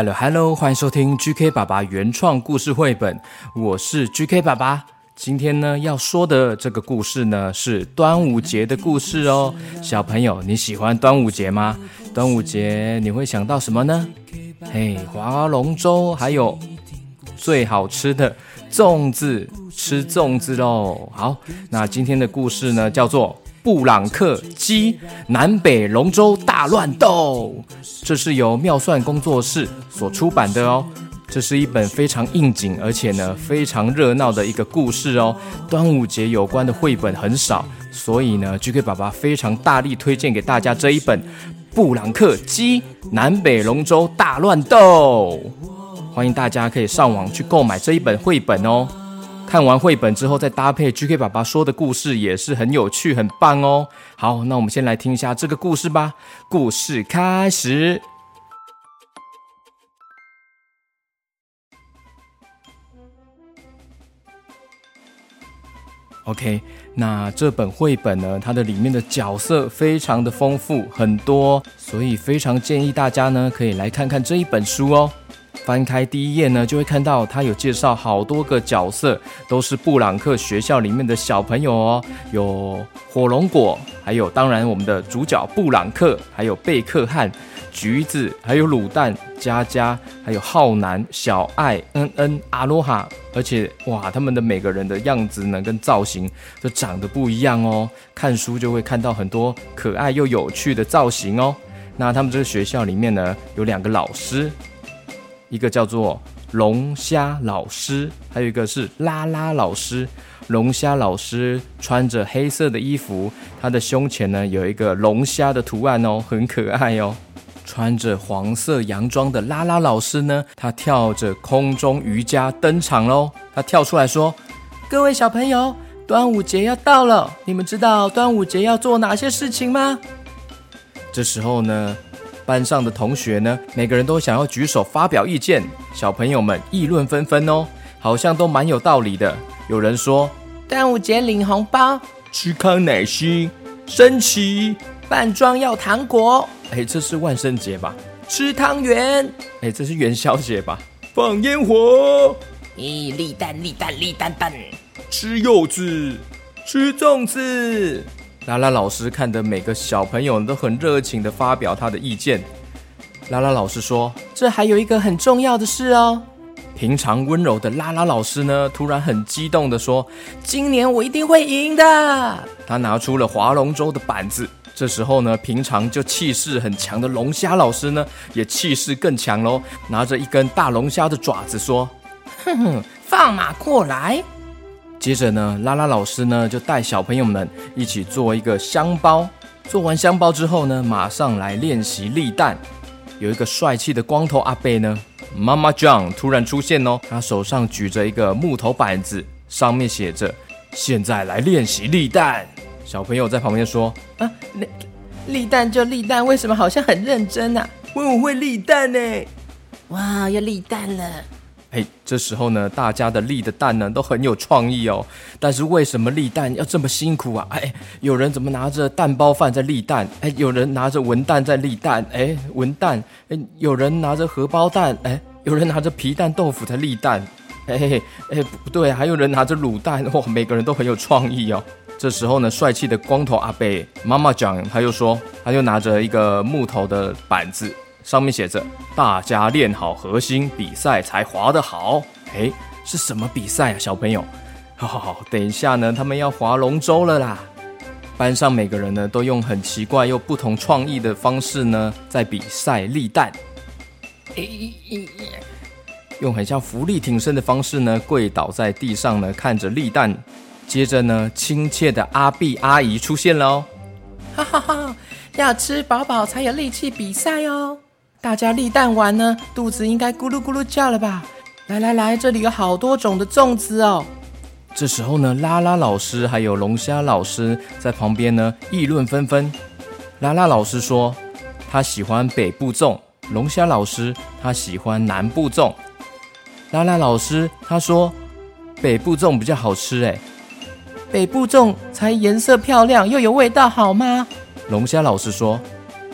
Hello Hello，欢迎收听 GK 爸爸原创故事绘本，我是 GK 爸爸。今天呢要说的这个故事呢是端午节的故事哦。小朋友，你喜欢端午节吗？端午节你会想到什么呢？嘿，划龙舟，还有最好吃的粽子，吃粽子喽。好，那今天的故事呢叫做。布朗克鸡南北龙舟大乱斗，这是由妙算工作室所出版的哦。这是一本非常应景，而且呢非常热闹的一个故事哦。端午节有关的绘本很少，所以呢，GK 爸爸非常大力推荐给大家这一本《布朗克鸡南北龙舟大乱斗》。欢迎大家可以上网去购买这一本绘本哦。看完绘本之后，再搭配 GK 爸爸说的故事，也是很有趣、很棒哦。好，那我们先来听一下这个故事吧。故事开始。OK，那这本绘本呢，它的里面的角色非常的丰富，很多，所以非常建议大家呢，可以来看看这一本书哦。翻开第一页呢，就会看到他有介绍好多个角色，都是布朗克学校里面的小朋友哦。有火龙果，还有当然我们的主角布朗克，还有贝克汉、橘子，还有卤蛋、佳佳，还有浩南、小爱、恩恩、阿罗哈。而且哇，他们的每个人的样子呢，跟造型都长得不一样哦。看书就会看到很多可爱又有趣的造型哦。那他们这个学校里面呢，有两个老师。一个叫做龙虾老师，还有一个是拉拉老师。龙虾老师穿着黑色的衣服，他的胸前呢有一个龙虾的图案哦，很可爱哦。穿着黄色洋装的拉拉老师呢，他跳着空中瑜伽登场喽。他跳出来说：“各位小朋友，端午节要到了，你们知道端午节要做哪些事情吗？”这时候呢。班上的同学呢，每个人都想要举手发表意见，小朋友们议论纷纷哦，好像都蛮有道理的。有人说，端午节领红包，吃康乃馨，升旗，扮装要糖果。哎，这是万圣节吧？吃汤圆，哎，这是元宵节吧？放烟火，咦，立蛋立蛋立蛋蛋，吃柚子，吃粽子。拉拉老师看的每个小朋友都很热情的发表他的意见。拉拉老师说：“这还有一个很重要的事哦。”平常温柔的拉拉老师呢，突然很激动的说：“今年我一定会赢的！”他拿出了划龙舟的板子。这时候呢，平常就气势很强的龙虾老师呢，也气势更强喽，拿着一根大龙虾的爪子说：“哼哼，放马过来！”接着呢，拉拉老师呢就带小朋友们一起做一个香包。做完香包之后呢，马上来练习立蛋。有一个帅气的光头阿贝呢，妈妈 John 突然出现哦，他手上举着一个木头板子，上面写着“现在来练习立蛋”。小朋友在旁边说：“啊，立蛋就立蛋，为什么好像很认真啊？我我会立蛋呢！哇，要立蛋了！”哎，这时候呢，大家的立的蛋呢都很有创意哦。但是为什么立蛋要这么辛苦啊？哎，有人怎么拿着蛋包饭在立蛋？哎，有人拿着文蛋在立蛋？哎，文蛋？哎，有人拿着荷包蛋？哎，有人拿着皮蛋豆腐在立蛋？哎哎，不对，还有人拿着卤蛋。哇，每个人都很有创意哦。这时候呢，帅气的光头阿贝妈妈讲，他又说，他又拿着一个木头的板子。上面写着：“大家练好核心，比赛才划得好。”哎，是什么比赛啊，小朋友？好好好，等一下呢，他们要划龙舟了啦！班上每个人呢，都用很奇怪又不同创意的方式呢，在比赛立蛋。用很像浮力挺身的方式呢，跪倒在地上呢，看着立蛋。接着呢，亲切的阿碧阿姨出现了哦，哈哈哈！要吃饱饱才有力气比赛哦。大家立蛋完呢，肚子应该咕噜咕噜叫了吧？来来来，这里有好多种的粽子哦。这时候呢，拉拉老师还有龙虾老师在旁边呢，议论纷纷。拉拉老师说他喜欢北部粽，龙虾老师他喜欢南部粽。拉拉老师他说北部粽比较好吃诶。北部粽才颜色漂亮又有味道，好吗？龙虾老师说：“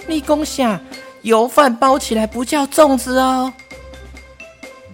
立功下油饭包起来不叫粽子哦。”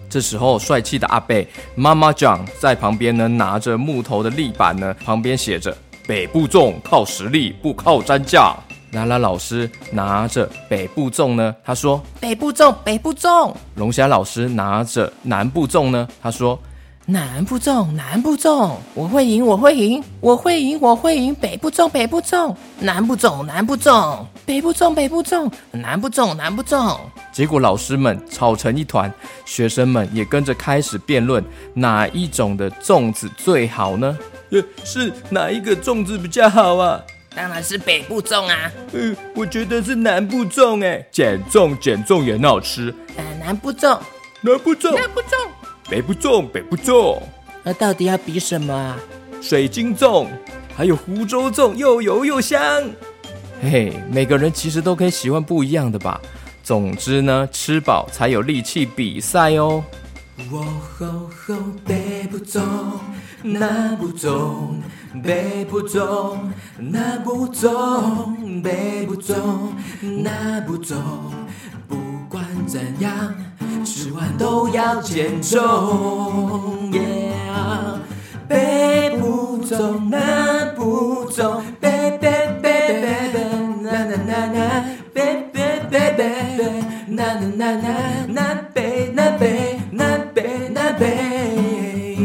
这时候，帅气的阿贝妈妈酱在旁边呢，拿着木头的立板呢，旁边写着“北部粽靠实力，不靠粘酱”。拉拉老师拿着北部粽呢，他说：“北部粽，北部粽。”龙虾老师拿着南部粽呢，他说。南部粽，南部粽，我会赢，我会赢，我会赢，我会赢。北部粽，北部粽，南部粽，南部粽，北部粽，北部粽，南部粽，南部粽。结果老师们吵成一团，学生们也跟着开始辩论，哪一种的粽子最好呢？呃，是哪一个粽子比较好啊？当然是北部粽啊。嗯，我觉得是南部粽哎，减重减重也很好吃。呃，南部粽，南部粽，南部粽。北部粽，北部粽，那到底要比什么啊？水晶粽，还有湖州粽，又油又香。嘿，每个人其实都可以喜欢不一样的吧。总之呢，吃饱才有力气比赛哦。我吼吼，北部粽，南部粽，北部粽，南部粽，北部粽，南部粽，不管怎样。吃完都要减重，北部粽，南部粽，南南南南，南北南北，南北南北，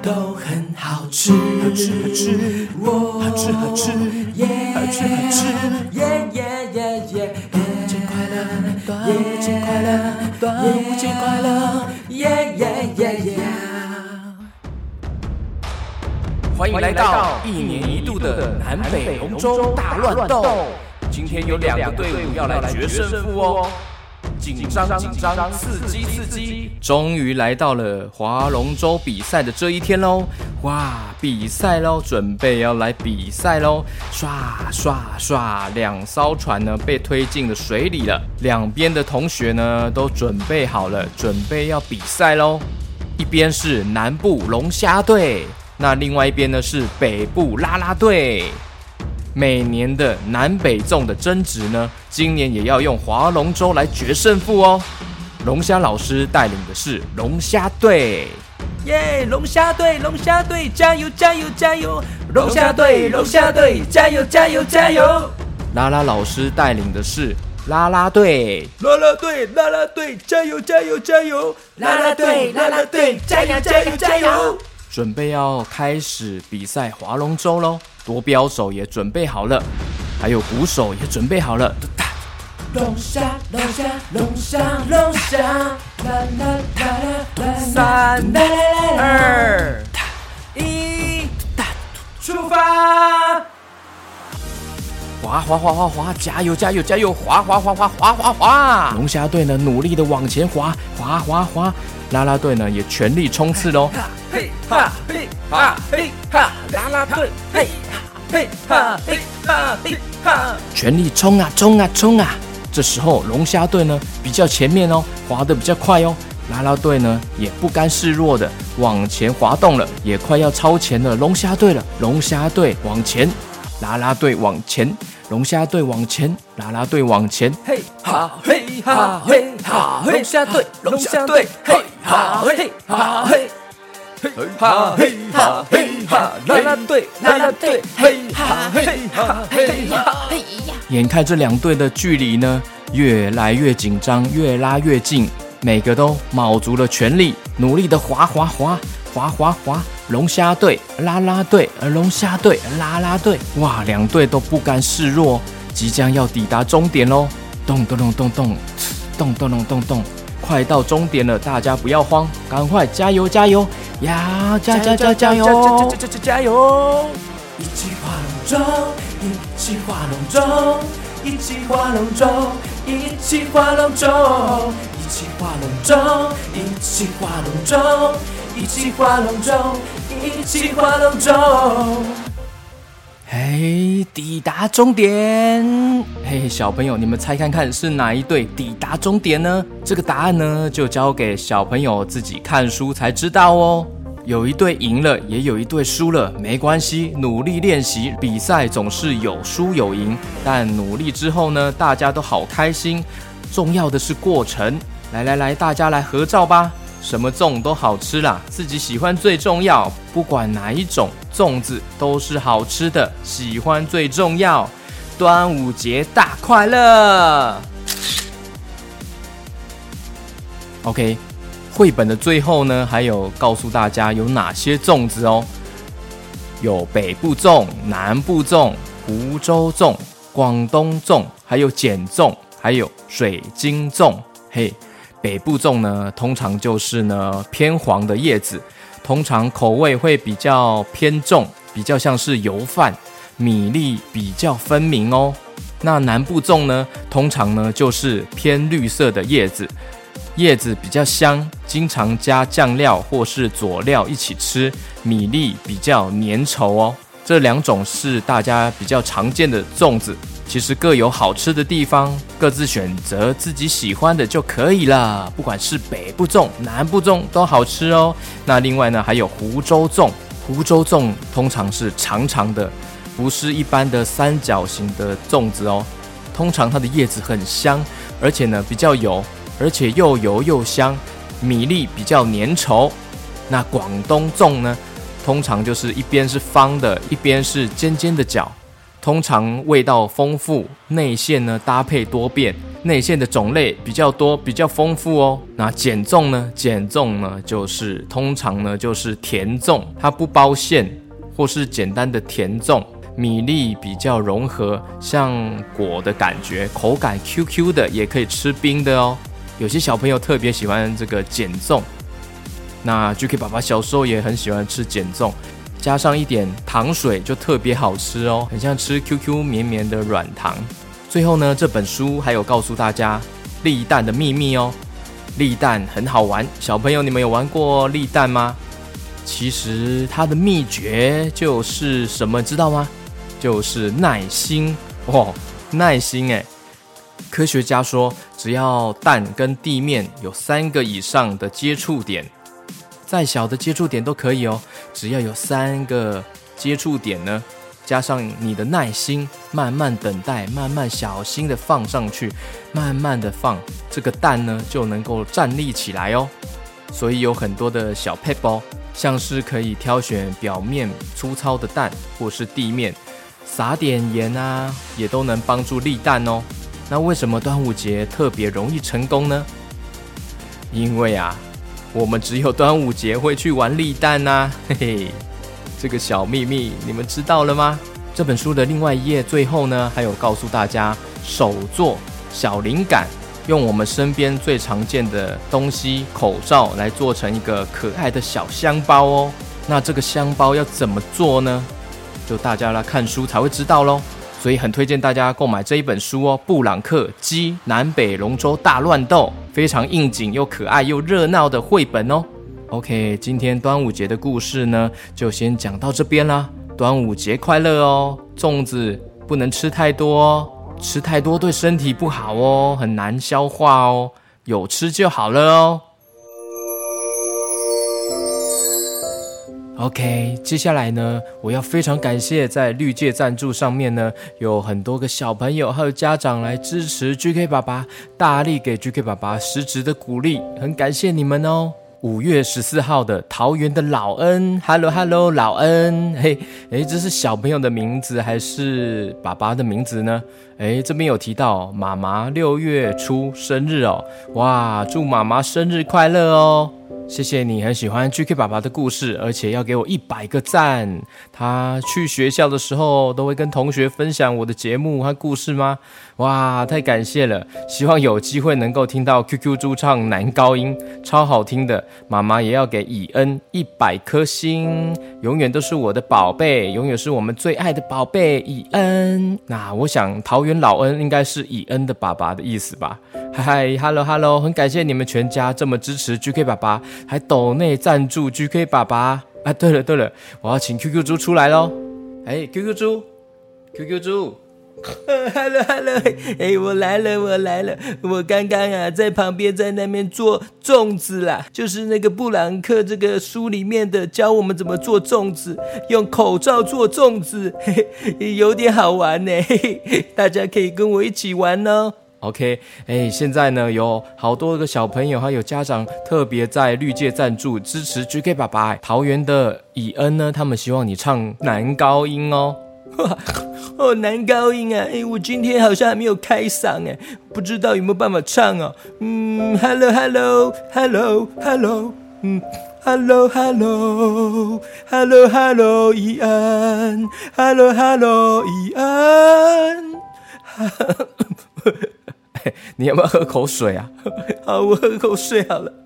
都很好吃，好吃好吃，好吃好吃，好吃好吃，耶耶耶耶，节快乐，端午节快乐。端午节快乐！耶耶耶耶！欢迎来到一年一度的南北龙舟大乱斗。今天有两个队伍要来决胜负哦，紧张紧张，刺激刺激！终于来到了划龙舟比赛的这一天喽！哇，比赛喽，准备要来比赛喽！刷刷刷，两艘船呢被推进了水里了。两边的同学呢都准备好了，准备要比赛喽。一边是南部龙虾队，那另外一边呢是北部拉拉队。每年的南北粽的争执呢，今年也要用划龙舟来决胜负哦。龙虾老师带领的是龙虾队。耶！龙虾队，龙虾队，加油，加油，加油！龙虾队，龙虾队，加油，加油，加油！拉拉老师带领的是拉拉队，拉拉队，拉拉队，加油，加油，加油！拉拉队，拉拉队，加油，加油，加油！准备要开始比赛划龙舟喽！夺标手也准备好了，还有鼓手也准备好了。龙虾，龙虾，龙虾，龙虾，啦啦啦啦啦！三、二、一，出发！滑滑滑滑滑，加油加油加油！滑滑滑滑滑滑滑！龙虾队呢，努力的往前滑滑滑滑，啦啦队呢也全力冲刺喽！嘿哈嘿哈嘿哈，啦啦队嘿哈嘿哈嘿哈嘿哈，全力冲啊冲啊冲啊！这时候龙虾队呢比较前面哦，滑得比较快哦。啦啦队呢也不甘示弱的往前滑动了，也快要超前了龙虾队了。龙虾队往前，啦啦队往前，龙虾队往前，啦啦队往前。嘿哈嘿哈嘿哈，龙虾队，龙虾队，嘿哈嘿哈嘿，嘿哈嘿哈嘿哈，啦啦队，啦啦队，嘿哈嘿哈嘿哈嘿呀。眼看这两队的距离呢越来越紧张，越拉越近，每个都卯足了全力，努力的滑滑滑滑滑滑。龙虾队、啦啦队、龙虾队、啦啦队，哇，两队都不甘示弱，即将要抵达终点喽！咚咚咚咚咚，咚咚咚咚咚，快到终点了，大家不要慌，赶快加油加油呀！加加加加油！加加加加油！一起划龙舟，一起划龙舟，一起划龙舟，一起划龙舟，一起划龙舟，一起划龙舟，一起划龙舟，一起划龙舟。嘿，抵达终点！嘿，小朋友，你们猜看看是哪一队抵达终点呢？这个答案呢，就交给小朋友自己看书才知道哦。有一队赢了，也有一队输了，没关系，努力练习，比赛总是有输有赢。但努力之后呢，大家都好开心。重要的是过程。来来来，大家来合照吧。什么粽都好吃啦，自己喜欢最重要。不管哪一种粽子都是好吃的，喜欢最重要。端午节大快乐！OK，绘本的最后呢，还有告诉大家有哪些粽子哦。有北部粽、南部粽、湖州粽、广东粽，还有碱粽，还有水晶粽。嘿。北部粽呢，通常就是呢偏黄的叶子，通常口味会比较偏重，比较像是油饭，米粒比较分明哦。那南部粽呢，通常呢就是偏绿色的叶子，叶子比较香，经常加酱料或是佐料一起吃，米粒比较粘稠哦。这两种是大家比较常见的粽子。其实各有好吃的地方，各自选择自己喜欢的就可以了。不管是北部粽、南部粽都好吃哦。那另外呢，还有湖州粽。湖州粽通常是长长的，不是一般的三角形的粽子哦。通常它的叶子很香，而且呢比较油，而且又油又香，米粒比较粘稠。那广东粽呢，通常就是一边是方的，一边是尖尖的角。通常味道丰富，内馅呢搭配多变，内馅的种类比较多，比较丰富哦。那减粽呢？减粽呢就是通常呢就是甜粽，它不包馅，或是简单的甜粽，米粒比较融合，像果的感觉，口感 Q Q 的，也可以吃冰的哦。有些小朋友特别喜欢这个减粽，那 GK 爸爸小时候也很喜欢吃减粽。加上一点糖水就特别好吃哦，很像吃 QQ 绵绵的软糖。最后呢，这本书还有告诉大家立蛋的秘密哦。立蛋很好玩，小朋友你们有玩过立蛋吗？其实它的秘诀就是什么，知道吗？就是耐心哦，耐心诶。科学家说，只要蛋跟地面有三个以上的接触点。再小的接触点都可以哦，只要有三个接触点呢，加上你的耐心，慢慢等待，慢慢小心的放上去，慢慢的放，这个蛋呢就能够站立起来哦。所以有很多的小配包，像是可以挑选表面粗糙的蛋，或是地面撒点盐啊，也都能帮助立蛋哦。那为什么端午节特别容易成功呢？因为啊。我们只有端午节会去玩立蛋呐，嘿嘿，这个小秘密你们知道了吗？这本书的另外一页最后呢，还有告诉大家手做小灵感，用我们身边最常见的东西口罩来做成一个可爱的小香包哦。那这个香包要怎么做呢？就大家来看书才会知道喽。所以很推荐大家购买这一本书哦，《布朗克鸡南北龙舟大乱斗》，非常应景又可爱又热闹的绘本哦。OK，今天端午节的故事呢，就先讲到这边啦。端午节快乐哦！粽子不能吃太多哦，吃太多对身体不好哦，很难消化哦，有吃就好了哦。OK，接下来呢，我要非常感谢在绿界赞助上面呢，有很多个小朋友还有家长来支持 GK 爸爸，大力给 GK 爸爸实质的鼓励，很感谢你们哦。五月十四号的桃园的老恩，Hello Hello，老恩，嘿，诶，这是小朋友的名字还是爸爸的名字呢？诶，这边有提到妈妈六月初生日哦，哇，祝妈妈生日快乐哦。谢谢你很喜欢 GK 爸爸的故事，而且要给我一百个赞。他去学校的时候都会跟同学分享我的节目和故事吗？哇，太感谢了！希望有机会能够听到 QQ 猪唱男高音，超好听的。妈妈也要给以恩一百颗星，永远都是我的宝贝，永远是我们最爱的宝贝以恩。那我想桃园老恩应该是以恩的爸爸的意思吧？嗨，Hello Hello，很感谢你们全家这么支持 GK 爸爸，还抖内赞助 GK 爸爸啊！对了对了，我要请 QQ 猪出来喽！哎，QQ 猪，QQ 猪。Hello Hello，哎，我来了，我来了。我刚刚啊，在旁边在那边做粽子啦，就是那个布朗克这个书里面的，教我们怎么做粽子，用口罩做粽子，嘿嘿，有点好玩呢。嘿嘿，大家可以跟我一起玩哦。OK，哎，现在呢有好多个小朋友还有家长特别在绿界赞助支持 GK 爸爸。桃园的以恩呢，他们希望你唱男高音哦。哦，男高音啊！哎，我今天好像还没有开嗓哎，不知道有没有办法唱哦。嗯，Hello，Hello，Hello，Hello，嗯，Hello，Hello，Hello，Hello，伊安，Hello，Hello，伊安。你要不要喝口水啊？好，我喝口水好了。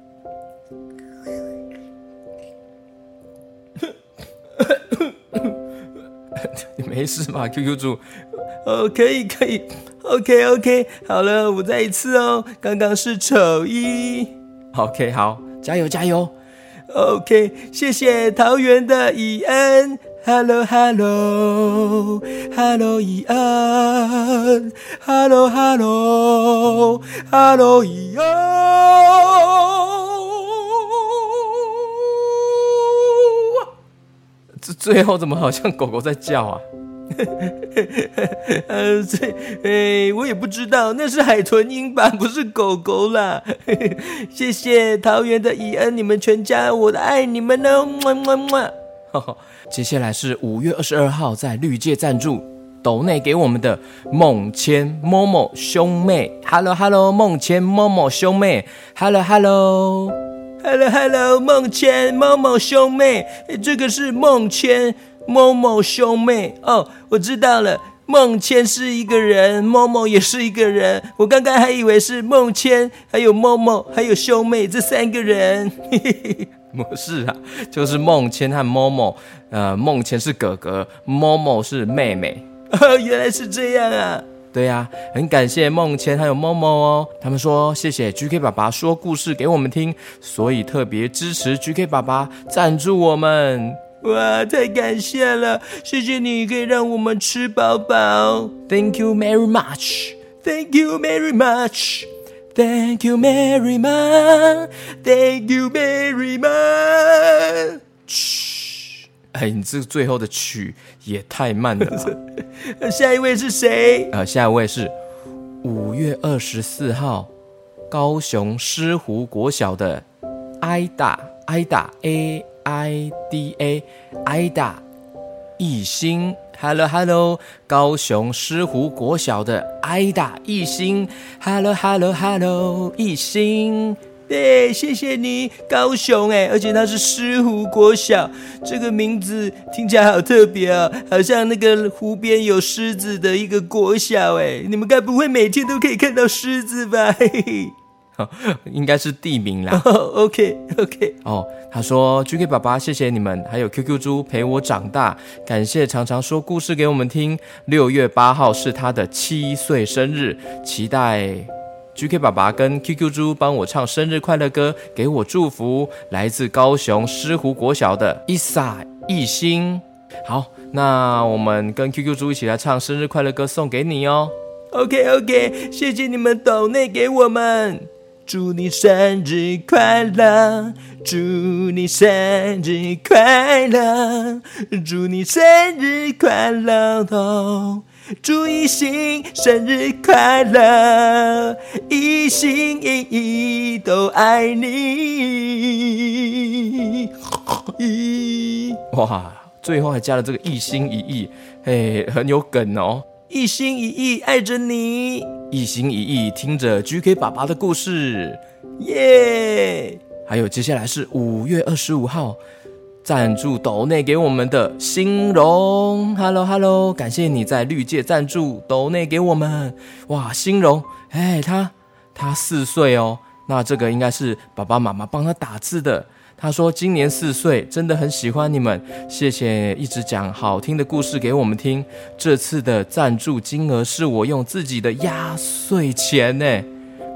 你没事吧，QQ 猪？哦，可以可以，OK OK，好了，我再一次哦。刚刚是丑一，OK，好，加油加油，OK，谢谢桃园的以恩，Hello Hello Hello 以恩，Hello Hello Hello 以恩。这最后怎么好像狗狗在叫啊？呃，这，哎，我也不知道，那是海豚音吧，不是狗狗啦。谢谢桃园的伊恩，你们全家，我的爱你们哦，么么么。接下来是五月二十二号在绿界赞助斗内给我们的梦千某某兄妹，Hello Hello，梦千某某兄妹，Hello Hello。Hello Hello，梦千某某兄妹，这个是梦千某某兄妹。哦，我知道了，梦千是一个人，某某也是一个人，我刚刚还以为是梦千还有某某还有兄妹这三个人，不是啊，就是梦千和某某，呃，梦千是哥哥，，Momo 是妹妹，哦，原来是这样啊。对呀，很感谢梦千还有 Momo 哦，他们说谢谢 GK 爸爸说故事给我们听，所以特别支持 GK 爸爸赞助我们。哇，太感谢了，谢谢你可以让我们吃饱饱。Thank you very much. Thank you very much. Thank you very much. Thank you Mary Man. 嘘哎，你这最后的曲也太慢了吧！下一位是谁？呃，下一位是五月二十四号，高雄狮湖国小的挨打挨打 A I D A 挨打艺兴，Hello Hello，高雄狮湖国小的挨打艺兴，Hello Hello Hello，艺兴。对，谢谢你，高雄哎，而且它是狮湖国小，这个名字听起来好特别啊，好像那个湖边有狮子的一个国小哎，你们该不会每天都可以看到狮子吧？嘿嘿，应该是地名啦。OK OK，哦，他说 GK 爸爸，谢谢你们，还有 QQ 猪陪我长大，感谢常常说故事给我们听。六月八号是他的七岁生日，期待。GK 爸爸跟 QQ 猪帮我唱生日快乐歌，给我祝福。来自高雄狮湖国小的伊萨一心。好，那我们跟 QQ 猪一起来唱生日快乐歌，送给你哦。OK OK，谢谢你们抖内给我们，祝你生日快乐，祝你生日快乐，祝你生日快乐哦。祝一心生日快乐，一心一意都爱你。哇，最后还加了这个一心一意，嘿，很有梗哦。一心一意爱着你，一心一意听着 GK 爸爸的故事，耶。还有接下来是五月二十五号赞助斗内给我们的新荣，Hello Hello，感谢你在绿界赞助斗内给我们。哇，新荣，哎，他他四岁哦，那这个应该是爸爸妈妈帮他打字的。他说今年四岁，真的很喜欢你们，谢谢一直讲好听的故事给我们听。这次的赞助金额是我用自己的压岁钱呢，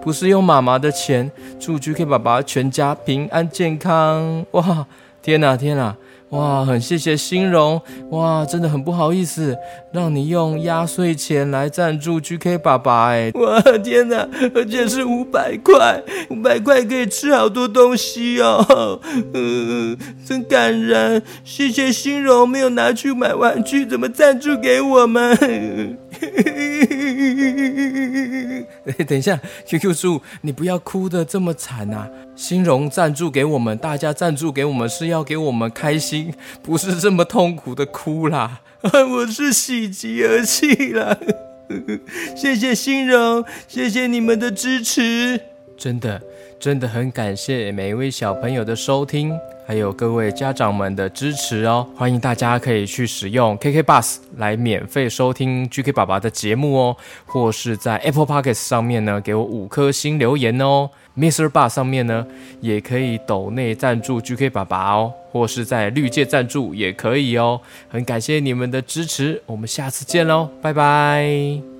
不是用妈妈的钱。祝 GK 爸爸全家平安健康！哇，天哪，天哪！哇，很谢谢新荣，哇，真的很不好意思，让你用压岁钱来赞助 GK 爸爸，哎，哇，天哪，而且是五百块，五百块可以吃好多东西哦，嗯，真感人，谢谢新荣，没有拿去买玩具，怎么赞助给我们？嘿嘿嘿 等一下，QQ 树，你不要哭的这么惨啊！新荣赞助给我们，大家赞助给我们是要给我们开心，不是这么痛苦的哭啦。我是喜极而泣啦，谢谢新荣，谢谢你们的支持，真的，真的很感谢每一位小朋友的收听。还有各位家长们的支持哦，欢迎大家可以去使用 KK Bus 来免费收听 GK 爸爸的节目哦，或是在 Apple Podcast 上面呢给我五颗星留言哦，Mr. Bus 上面呢也可以抖内赞助 GK 爸爸哦，或是在绿界赞助也可以哦，很感谢你们的支持，我们下次见喽，拜拜。